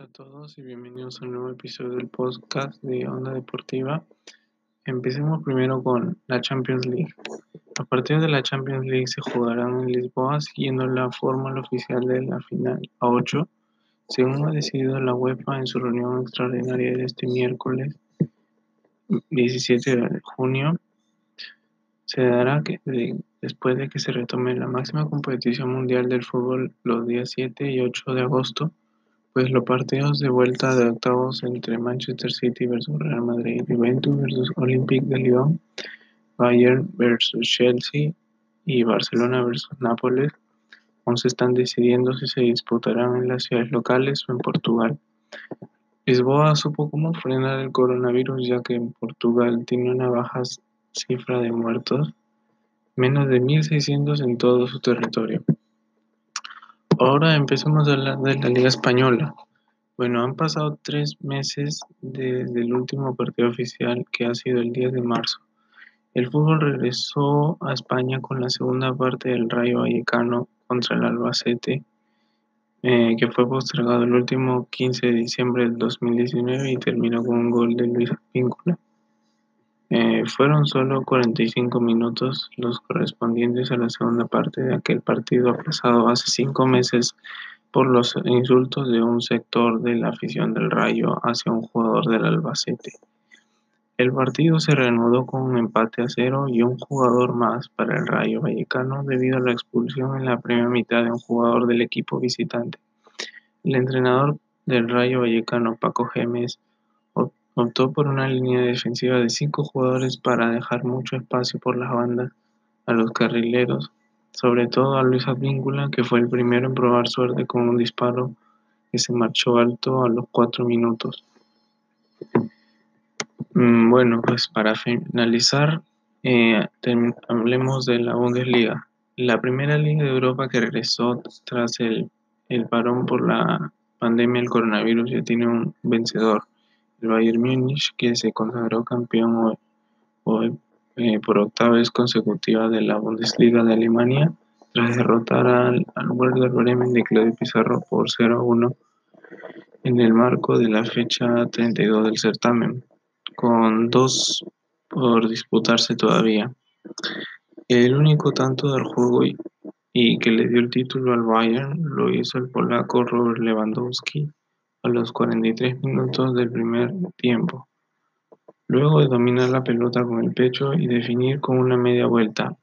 A todos y bienvenidos a un nuevo episodio del podcast de Onda Deportiva. Empecemos primero con la Champions League. Los partidos de la Champions League se jugarán en Lisboa siguiendo la fórmula oficial de la final a 8, según ha decidido la UEFA en su reunión extraordinaria de este miércoles 17 de junio. Se dará que, después de que se retome la máxima competición mundial del fútbol los días 7 y 8 de agosto pues los partidos de vuelta de octavos entre Manchester City versus Real Madrid, Juventus versus Olympique de Lyon, Bayern versus Chelsea y Barcelona versus Nápoles aún se están decidiendo si se disputarán en las ciudades locales o en Portugal. Lisboa supo cómo frenar el coronavirus ya que en Portugal tiene una baja cifra de muertos, menos de 1.600 en todo su territorio. Ahora empecemos a hablar de la Liga Española. Bueno, han pasado tres meses desde el último partido oficial que ha sido el 10 de marzo. El fútbol regresó a España con la segunda parte del Rayo Vallecano contra el Albacete, eh, que fue postergado el último 15 de diciembre del 2019 y terminó con un gol de Luis Víncula. Eh, fueron solo 45 minutos los correspondientes a la segunda parte de aquel partido aplazado hace cinco meses por los insultos de un sector de la afición del Rayo hacia un jugador del Albacete. El partido se reanudó con un empate a cero y un jugador más para el Rayo Vallecano debido a la expulsión en la primera mitad de un jugador del equipo visitante. El entrenador del Rayo Vallecano, Paco Gémez, Optó por una línea defensiva de cinco jugadores para dejar mucho espacio por las bandas a los carrileros, sobre todo a Luis Advíncula, que fue el primero en probar suerte con un disparo que se marchó alto a los cuatro minutos. Mm, bueno, pues para finalizar, eh, hablemos de la Bundesliga. La primera liga de Europa que regresó tras el, el parón por la pandemia del coronavirus ya tiene un vencedor el Bayern Múnich, que se consagró campeón hoy, eh, por octava vez consecutiva de la Bundesliga de Alemania, tras derrotar al, al Werder Bremen de Claudio Pizarro por 0-1 en el marco de la fecha 32 del certamen, con dos por disputarse todavía. El único tanto del juego y, y que le dio el título al Bayern lo hizo el polaco Robert Lewandowski los 43 minutos del primer tiempo, luego de dominar la pelota con el pecho y definir con una media vuelta.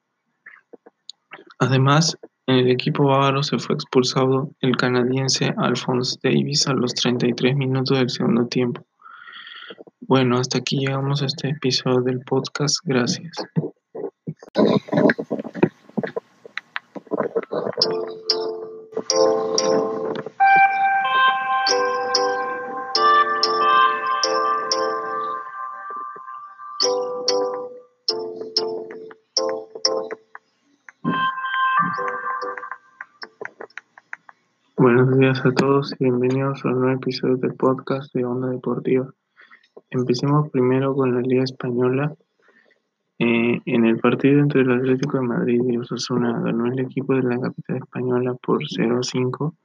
Además, en el equipo bávaro se fue expulsado el canadiense Alphonse Davis a los 33 minutos del segundo tiempo. Bueno, hasta aquí llegamos a este episodio del podcast. Gracias. Buenos días a todos y bienvenidos a un nuevo episodio del podcast de Onda Deportiva. Empecemos primero con la Liga Española. Eh, en el partido entre el Atlético de Madrid y Osasuna ganó el equipo de la capital española por 0-5,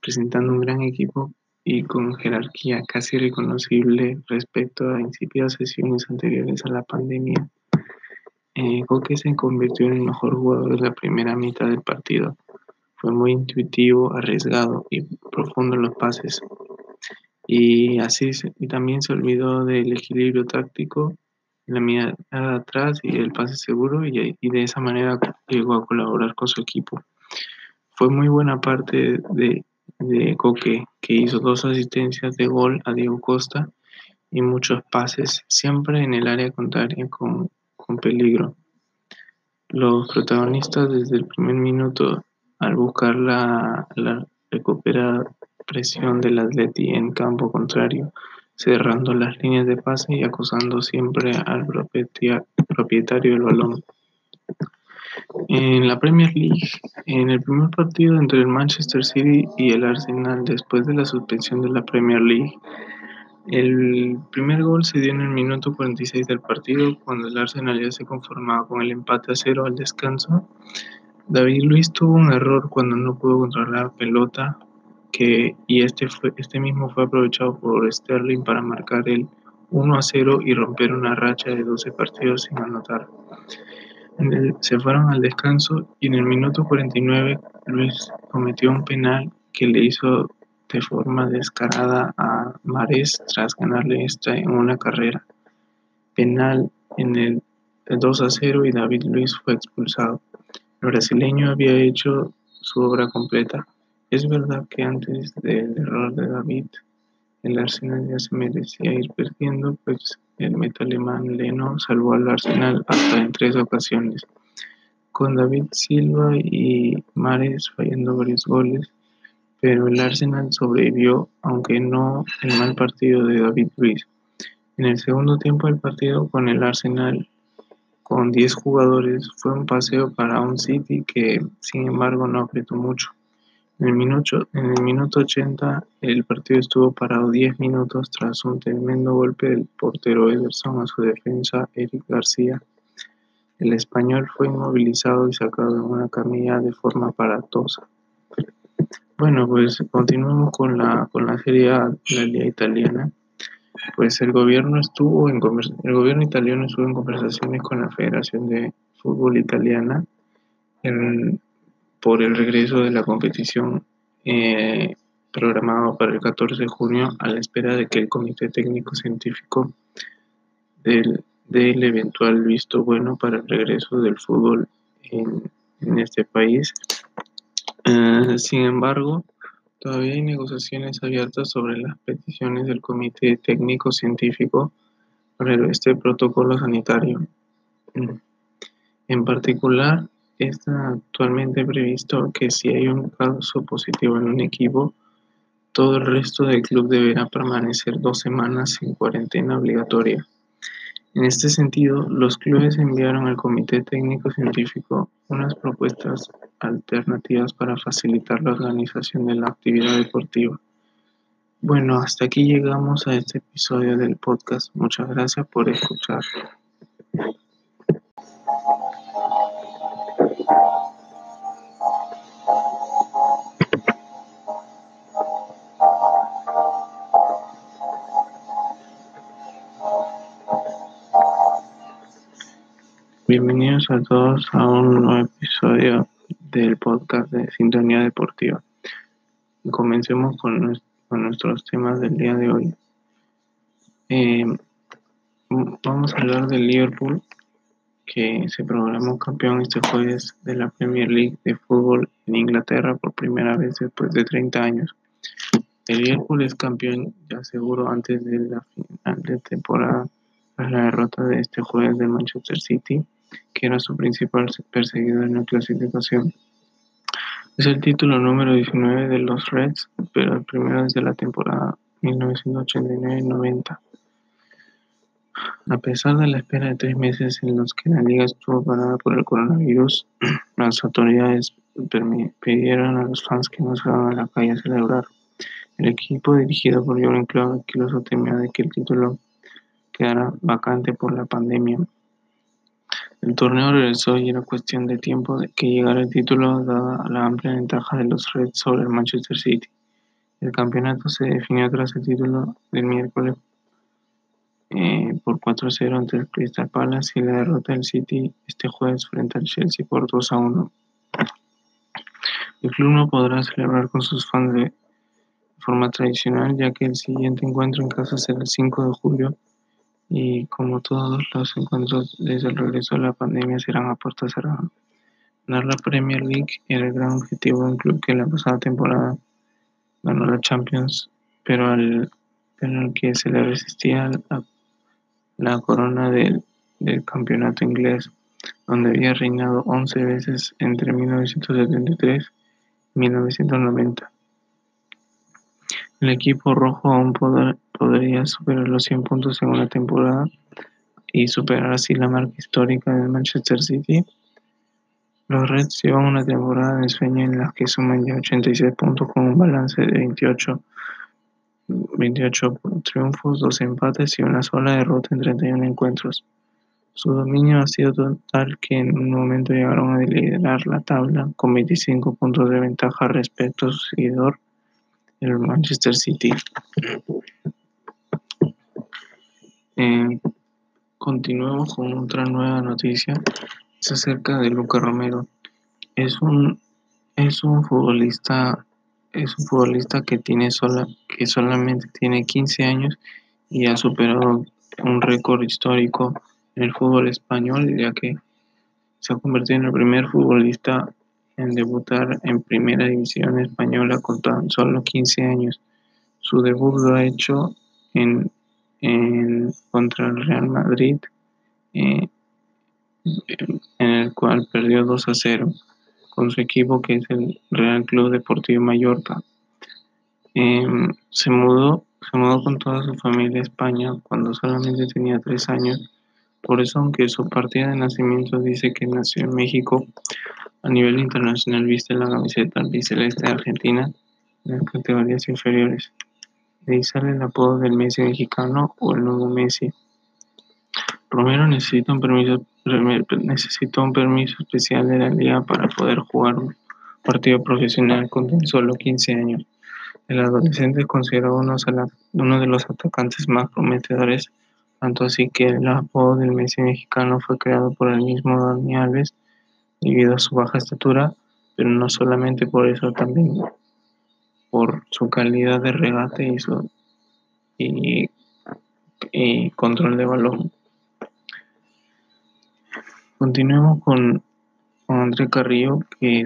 presentando un gran equipo y con jerarquía casi reconocible respecto a incipidas sesiones anteriores a la pandemia. Eh, Coque se convirtió en el mejor jugador de la primera mitad del partido fue muy intuitivo, arriesgado y profundo en los pases. Y así y también se olvidó del equilibrio táctico, la mirada atrás y el pase seguro y, de esa manera llegó a colaborar con su equipo. Fue muy buena parte de, de Coque, que hizo dos asistencias de gol a Diego Costa y muchos pases, siempre en el área contraria con, con peligro. Los protagonistas desde el primer minuto al buscar la, la recuperación del Atleti en campo contrario, cerrando las líneas de pase y acusando siempre al propietario del balón. En la Premier League, en el primer partido entre el Manchester City y el Arsenal después de la suspensión de la Premier League, el primer gol se dio en el minuto 46 del partido, cuando el Arsenal ya se conformaba con el empate a cero al descanso David Luiz tuvo un error cuando no pudo controlar la pelota que, y este, fue, este mismo fue aprovechado por Sterling para marcar el 1 a 0 y romper una racha de 12 partidos sin anotar. se fueron al descanso y en el minuto 49 Luis cometió un penal que le hizo de forma descarada a Mares tras ganarle esta en una carrera. Penal en el 2 a 0 y David Luis fue expulsado. El brasileño había hecho su obra completa. Es verdad que antes del error de David, el Arsenal ya se merecía ir perdiendo, pues el meta alemán Leno salvó al Arsenal hasta en tres ocasiones, con David Silva y Mares fallando varios goles, pero el Arsenal sobrevivió, aunque no el mal partido de David Luiz. En el segundo tiempo del partido con el Arsenal con 10 jugadores fue un paseo para un City que sin embargo no apretó mucho. En el, minuto, el minuto 80 el partido estuvo parado 10 minutos tras un tremendo golpe del portero Ederson a su defensa Eric García. El español fue inmovilizado y sacado en una camilla de forma aparatosa. Bueno, pues continuamos con la, con la Serie A, la Liga Italiana. Pues el gobierno estuvo en el gobierno italiano estuvo en conversaciones con la Federación de Fútbol Italiana por el regreso de la competición eh, programado para el 14 de junio a la espera de que el Comité Técnico Científico del, del eventual visto bueno para el regreso del fútbol en, en este país. Eh, sin embargo, todavía hay negociaciones abiertas sobre las peticiones del Comité Técnico Científico para este protocolo sanitario. Mm. En particular, está actualmente previsto que si hay un caso positivo en un equipo, todo el resto del club deberá permanecer dos semanas sin cuarentena obligatoria. En este sentido, los clubes enviaron al Comité Técnico Científico unas propuestas alternativas para facilitar la organización de la actividad deportiva. Bueno, hasta aquí llegamos a este episodio del podcast. Muchas gracias por escuchar. A todos a un nuevo episodio del podcast de Sintonía Deportiva. Comencemos con, nuestros temas del día de hoy. Eh, vamos a hablar del Liverpool, que se programó campeón este jueves de la Premier League de fútbol en Inglaterra por primera vez después de 30 años. El Liverpool es campeón ya seguro antes de la final de temporada tras la derrota de este jueves de Manchester City que era su principal perseguidor en la clasificación. Es el título número 19 de los Reds, pero el primero desde la temporada 1989-90. A pesar de la espera de tres meses en los que la liga estuvo parada por el coronavirus, las autoridades pidieron a los fans que no salgan a la calle a celebrar. El equipo dirigido por Jürgen Klopp incluso temía de que el título quedara vacante por la pandemia el torneo regresó y era cuestión de tiempo que llegara el título dada la amplia ventaja de los Reds sobre el Manchester City. El campeonato se definió tras el título del miércoles eh, por 4-0 ante el Crystal Palace y la derrota del City este jueves frente al Chelsea por 2-1. El club no podrá celebrar con sus fans de forma tradicional ya que el siguiente encuentro en casa será el 5 de julio y como todos los encuentros desde el regreso de la pandemia serán a puerta cerrada. Ganar la Premier League era el gran objetivo de un club que la pasada temporada ganó la Champions, pero al, que se le resistía la, corona del, del campeonato inglés, donde había reinado 11 veces entre 1973 y 1990. El equipo rojo aún podría superar los 100 puntos en una temporada y superar así la marca histórica del Manchester City. Los Reds llevan una temporada de sueño en la que suman ya 86 puntos con un balance de 28, 28 triunfos, 2 empates y una sola derrota en 31 encuentros. Su dominio ha sido tal que en un momento llegaron a liderar la tabla con 25 puntos de ventaja respecto a su seguidor el Manchester City. Eh, continuemos con otra nueva noticia. Es acerca de Luca Romero. Es un, es un futbolista es un futbolista que tiene sola, que solamente tiene 15 años y ha superado un récord histórico en el fútbol español, ya que se ha convertido en el primer futbolista en debutar en primera división española con tan solo 15 años. Su debut lo ha hecho en, contra el Real Madrid, eh, en el cual perdió 2 a 0 con su equipo que es el Real Club Deportivo Mallorca. Em, se mudó se mudó con toda su familia a España cuando solamente tenía tres años. Por eso, aunque su partida de nacimiento dice que nació en México, a nivel internacional viste la camiseta albiceleste de Argentina en las categorías inferiores. De ahí sale el apodo del Messi mexicano o el nuevo Messi. Romero necesita necesitó un permiso especial de la liga para poder jugar un partido profesional con tan solo 15 años. El adolescente es considerado uno de los atacantes más prometedores, tanto así que el apodo del Messi mexicano fue creado por el mismo Dani Alves debido a su baja estatura, pero no solamente por eso, también por su calidad de regate y su y control de balón. Continuemos con, André Carrillo, que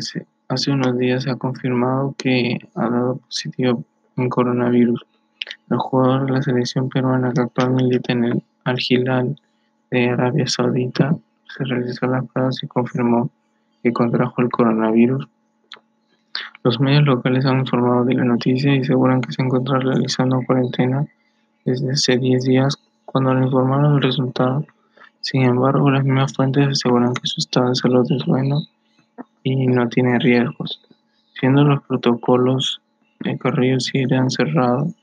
hace unos días se ha confirmado que ha dado positivo en coronavirus. El jugador de la selección peruana que actualmente en el Al Hilal de Arabia Saudita se realizó las pruebas y confirmó que contrajo el coronavirus. Los medios locales han informado de la noticia y aseguran que se encuentra realizando cuarentena desde hace 10 días. Cuando le informaron el resultado, sin embargo, las mismas fuentes aseguran que su estado de salud es bueno y no tiene riesgos, siendo los protocolos de Carrillo se irán cerrados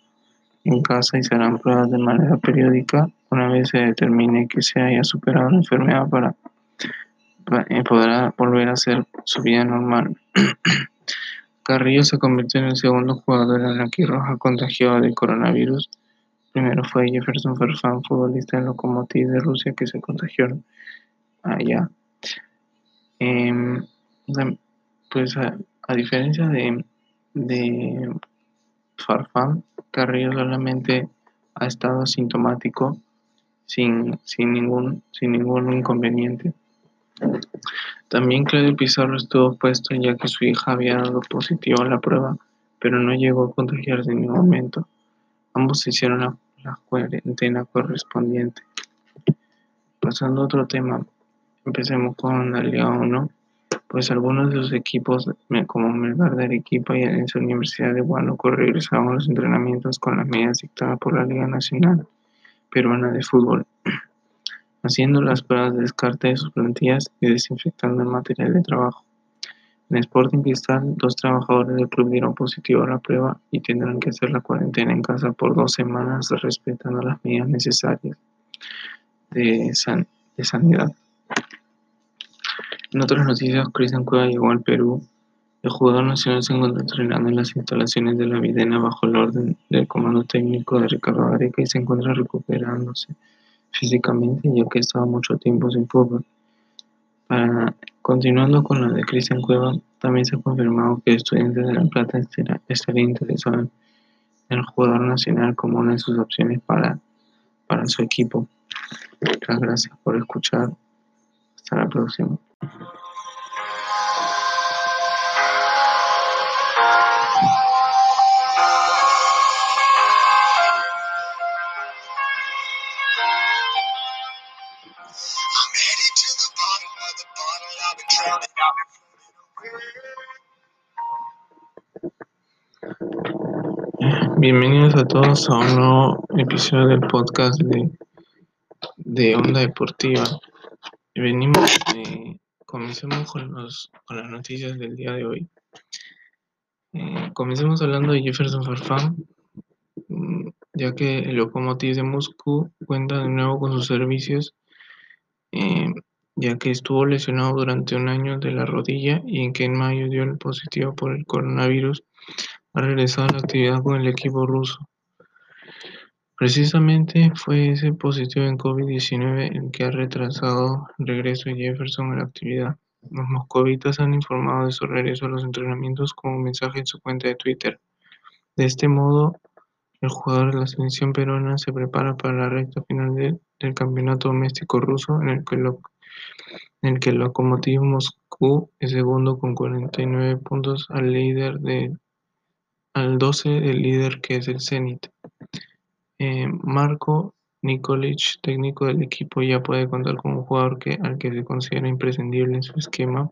en casa y se harán pruebas de manera periódica una vez se determine que se haya superado la enfermedad para, eh, poder volver a hacer su vida normal. Carrillo se convirtió en el segundo jugador en la roja contagiado de coronavirus Primero fue Jefferson Farfán, futbolista del Lokomotiv de Rusia que se contagió allá. Em, pues a, diferencia de, de Farfán, Carrillo solamente ha estado asintomático sin, sin, ningún, sin ningún inconveniente. También Claudio Pizarro estuvo puesto ya que su hija había dado positivo a la prueba, pero no llegó a contagiarse en ningún momento. Ambos hicieron la, cuarentena correspondiente. Pasando a otro tema, empecemos con la Liga 1. Pues algunos de los equipos, como Melgar de Arequipa y la Universidad de Huánuco, regresaron a los entrenamientos con las medidas dictadas por la Liga Nacional Peruana de Fútbol, haciendo las pruebas de descarte de sus plantillas y desinfectando el material de trabajo. En Sporting Cristal, dos trabajadores del club dieron positivo a la prueba y tendrán que hacer la cuarentena en casa por dos semanas respetando las medidas necesarias de, sanidad. En otras noticias, Cristian Cueva llegó al Perú. El jugador nacional se encuentra entrenando en las instalaciones de la Videna bajo el orden del comando técnico de Ricardo Areca y se encuentra recuperándose físicamente ya que estaba mucho tiempo sin fútbol. Continuando con lo de Cristian Cueva, también se ha confirmado que Estudiantes de La Plata estaría interesado en el jugador nacional como una de sus opciones para, para su equipo. Muchas gracias por escuchar. Hasta la próxima. Bienvenidos a todos a un nuevo episodio del podcast de, de Onda Deportiva. Venimos, eh, comencemos con, los, con las noticias del día de hoy. Eh, comencemos hablando de Jefferson Farfán, mm, ya que el Lokomotiv de Moscú cuenta de nuevo con sus servicios, eh, ya que estuvo lesionado durante un año de la rodilla y en que en mayo dio el positivo por el coronavirus ha regresado a la actividad con el equipo ruso. Precisamente fue ese positivo en COVID-19 el que ha retrasado el regreso de Jefferson a la actividad. Los moscovitas han informado de su regreso a los entrenamientos un mensaje en su cuenta de Twitter. De este modo, el jugador de la selección peruana se prepara para la recta final del campeonato doméstico ruso en el que, el que el Lokomotiv Moscú es segundo con 49 puntos al líder de al 12 del líder que es el Zenit. Eh, Marco Nikolic, técnico del equipo, ya puede contar con un jugador que, al que se considera imprescindible en su esquema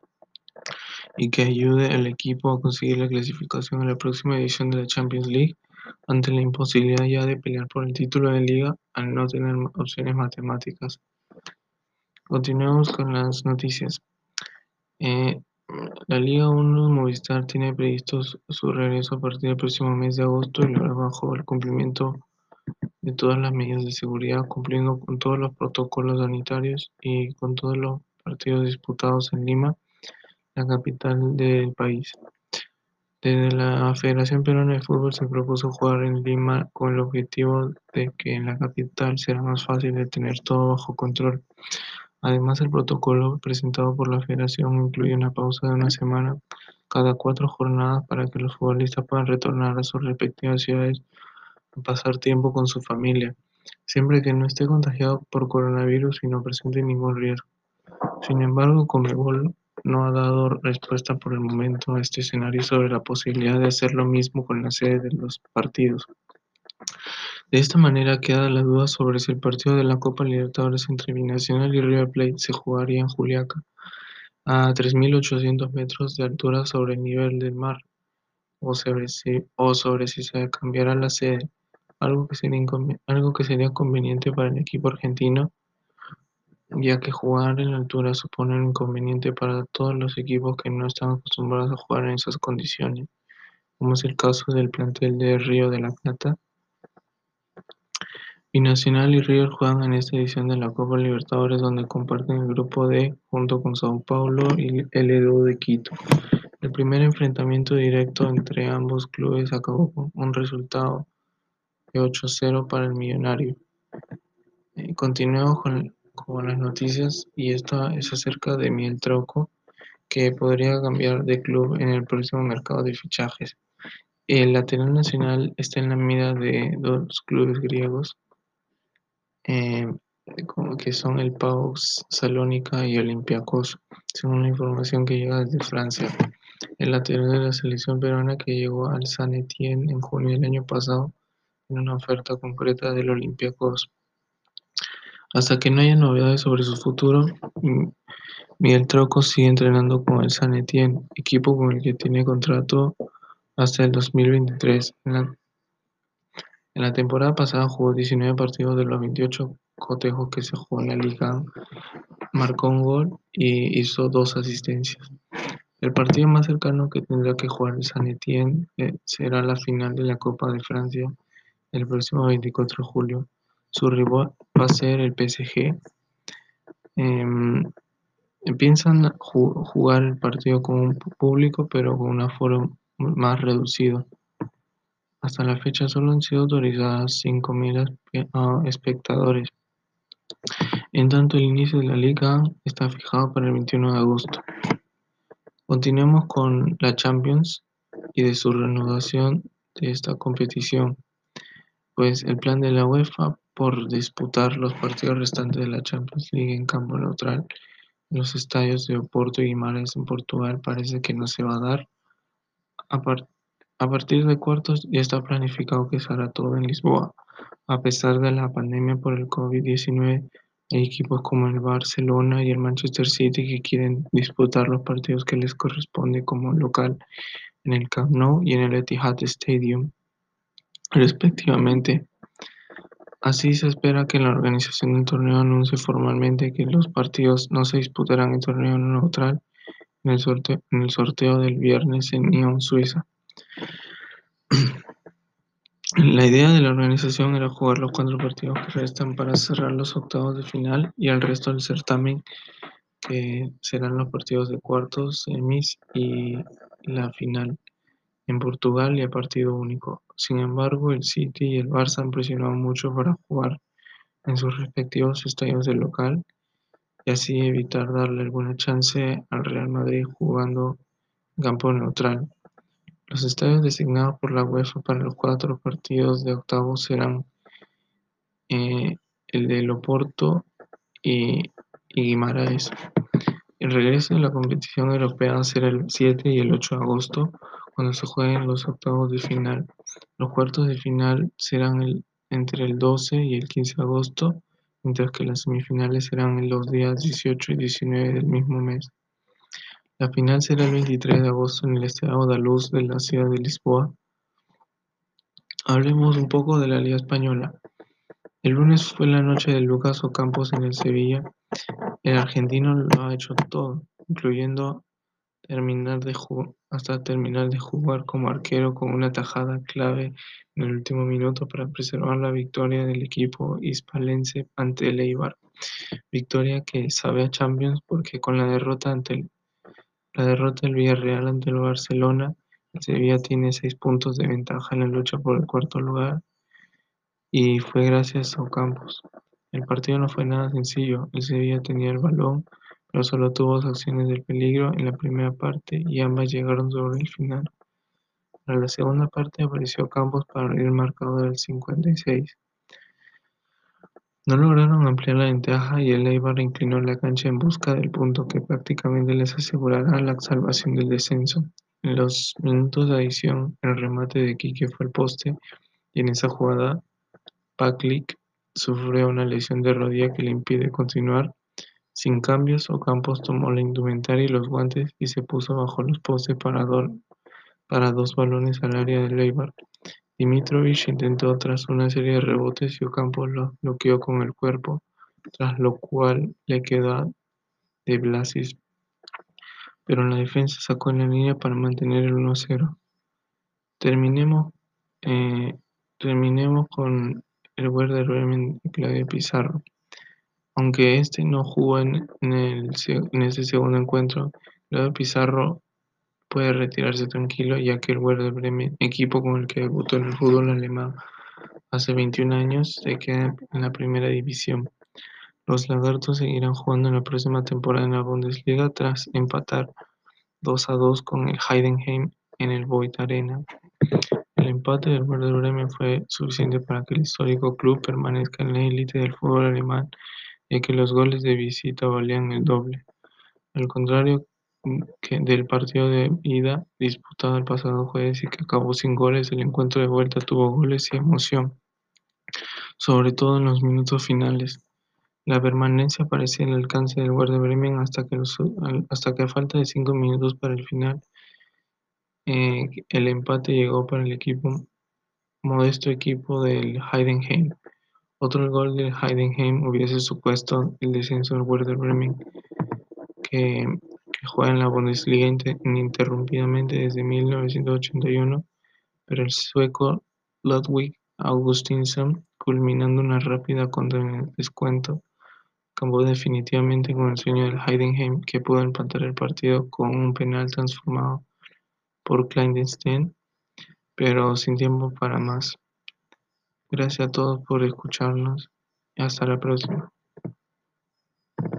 y que ayude al equipo a conseguir la clasificación en la próxima edición de la Champions League ante la imposibilidad ya de pelear por el título de liga al no tener opciones matemáticas. Continuemos con las noticias. Eh, la Liga 1 Movistar tiene previsto su regreso a partir del próximo mes de agosto y lo hará bajo el cumplimiento de todas las medidas de seguridad, cumpliendo con todos los protocolos sanitarios y con todos los partidos disputados en Lima, la capital del país. Desde la Federación Peruana de Fútbol se propuso jugar en Lima con el objetivo de que en la capital será más fácil de tener todo bajo control. Además, el protocolo presentado por la Federación incluye una pausa de una semana cada cuatro jornadas para que los futbolistas puedan retornar a sus respectivas ciudades pasar tiempo con su familia, siempre que no esté contagiado por coronavirus y no presente ningún riesgo. Sin embargo, Comebol no ha dado respuesta por el momento a este escenario sobre la posibilidad de hacer lo mismo con la sede de los partidos. De esta manera queda la duda sobre si el partido de la Copa Libertadores entre Binacional y River Plate se jugaría en Juliaca, a 3.800 metros de altura sobre el nivel del mar, o sobre si, se cambiará la sede algo que sería, algo que sería conveniente para el equipo argentino, ya que jugar en altura supone un inconveniente para todos los equipos que no están acostumbrados a jugar en esas condiciones, como es el caso del plantel de Río de la Plata. Binacional y River juegan en esta edición de la Copa Libertadores donde comparten el grupo D junto con Sao Paulo y el Edu de Quito. El primer enfrentamiento directo entre ambos clubes acabó con un resultado 8-0 para el Millonario. Eh, con, las noticias y esta es acerca de Miel Troco, que podría cambiar de club en el próximo mercado de fichajes. El lateral nacional está en la mira de dos clubes griegos, que son el Pau Salónica y Olympiacos, según la información que llega desde Francia. El lateral de la selección peruana que llegó al San Etienne en junio del año pasado una oferta concreta del Olympiacos. Hasta que no haya novedades sobre su futuro, Miguel Troco sigue entrenando con el San Etienne, equipo con el que tiene contrato hasta el 2023. En la, en la temporada pasada jugó 19 partidos de los 28 cotejos que se jugó en la liga, marcó un gol y hizo dos asistencias. El partido más cercano que tendrá que jugar San Etienne eh, será la final de la Copa de Francia el próximo 24 de julio. Su rival va a ser el PSG. Em, piensan jugar el partido con un público, pero con un aforo más reducido. Hasta la fecha solo han sido autorizadas 5.000 ah, espectadores. En tanto, el inicio de la liga está fijado para el 21 de agosto. Continuemos con la Champions y de su renovación de esta competición pues el plan de la UEFA por disputar los partidos restantes de la Champions League en campo neutral en los estadios de Oporto y Guimarães en Portugal parece que no se va a dar. A, a partir de cuartos ya está planificado que se hará todo en Lisboa. A pesar de la pandemia por el COVID-19, hay equipos como el Barcelona y el Manchester City que quieren disputar los partidos que les corresponde como local en el Camp Nou y en el Etihad Stadium respectivamente. Así se espera que la organización del torneo anuncie formalmente que los partidos no se disputarán en torneo neutral en el sorteo, en el sorteo del viernes en Nyon, Suiza. La idea de la organización era jugar los cuatro partidos que restan para cerrar los octavos de final y el resto del certamen, que serán los partidos de cuartos, semis y la final en Portugal y a partido único. Sin embargo, el City y el Barça han presionado mucho para jugar en sus respectivos estadios de local y así evitar darle alguna chance al Real Madrid jugando en campo neutral. Los estadios designados por la UEFA para los cuatro partidos de octavos serán eh, el de Loporto y, y Guimaraes. El regreso de la competición europea será el 7 y el 8 de agosto, cuando se jueguen los octavos de final. Los cuartos de final serán entre el 12 y el 15 de agosto, mientras que las semifinales serán en los días 18 y 19 del mismo mes. La final será el 23 de agosto en el Estadio da Luz de la ciudad de Lisboa. Hablemos un poco de la Liga Española. El lunes fue la noche de Lucas Ocampos en el Sevilla. El argentino lo ha hecho todo, incluyendo terminar hasta terminar de jugar como arquero con una tajada clave en el último minuto para preservar la victoria del equipo hispalense ante el Eibar. Victoria que sabe a Champions porque con la derrota ante la derrota del Villarreal ante el Barcelona, el Sevilla tiene seis puntos de ventaja en la lucha por el cuarto lugar y fue gracias a Ocampos. El partido no fue nada sencillo, el Sevilla tenía el balón, pero solo tuvo dos acciones de peligro en la primera parte y ambas llegaron sobre el final. Para la segunda parte apareció Campos para abrir el marcador del 56. No lograron ampliar la ventaja y el Eibar inclinó la cancha en busca del punto que prácticamente les asegurará la salvación del descenso. En los minutos de adición, el remate de Quique fue el poste y en esa jugada Paclic sufrió una lesión de rodilla que le impide continuar. Sin cambios, Ocampos tomó la indumentaria y los guantes y se puso bajo los postes para, para dos balones al área del Eibar. Dimitrovic intentó tras una serie de rebotes y Ocampos lo bloqueó con el cuerpo, tras lo cual le quedó de Blasis. Pero la defensa sacó en la línea para mantener el 1-0. Terminemos, eh, terminemos con el Werder Bremen Claudio Pizarro. Aunque este no jugó en, en ese segundo encuentro, Claudio Pizarro puede retirarse tranquilo ya que el Werder Bremen, equipo con el que debutó en el fútbol alemán hace 21 años, se queda en la primera división. Los lagartos seguirán jugando en la próxima temporada en la Bundesliga tras empatar 2 a 2 con el Heidenheim en el Void Arena. El empate del Werder Bremen fue suficiente para que el histórico club permanezca en la élite del fútbol alemán, ya que los goles de visita valían el doble. Al contrario del partido de ida disputado el pasado jueves y que acabó sin goles, el encuentro de vuelta tuvo goles y emoción, sobre todo en los minutos finales. La permanencia parecía al alcance del Werder Bremen hasta que, hasta que a falta de cinco minutos para el final eh, el empate llegó para el equipo modesto equipo del Heidenheim. Otro gol del Heidenheim hubiese supuesto el descenso del Werder Bremen, que, juega en la Bundesliga ininterrumpidamente desde 1981, pero el sueco Ludwig Augustinsson, culminando una rápida contra el descuento, acabó definitivamente con el sueño del Heidenheim, que pudo empatar el partido con un penal transformado por clandestine, pero sin tiempo para más. Gracias a todos por escucharnos y hasta la próxima.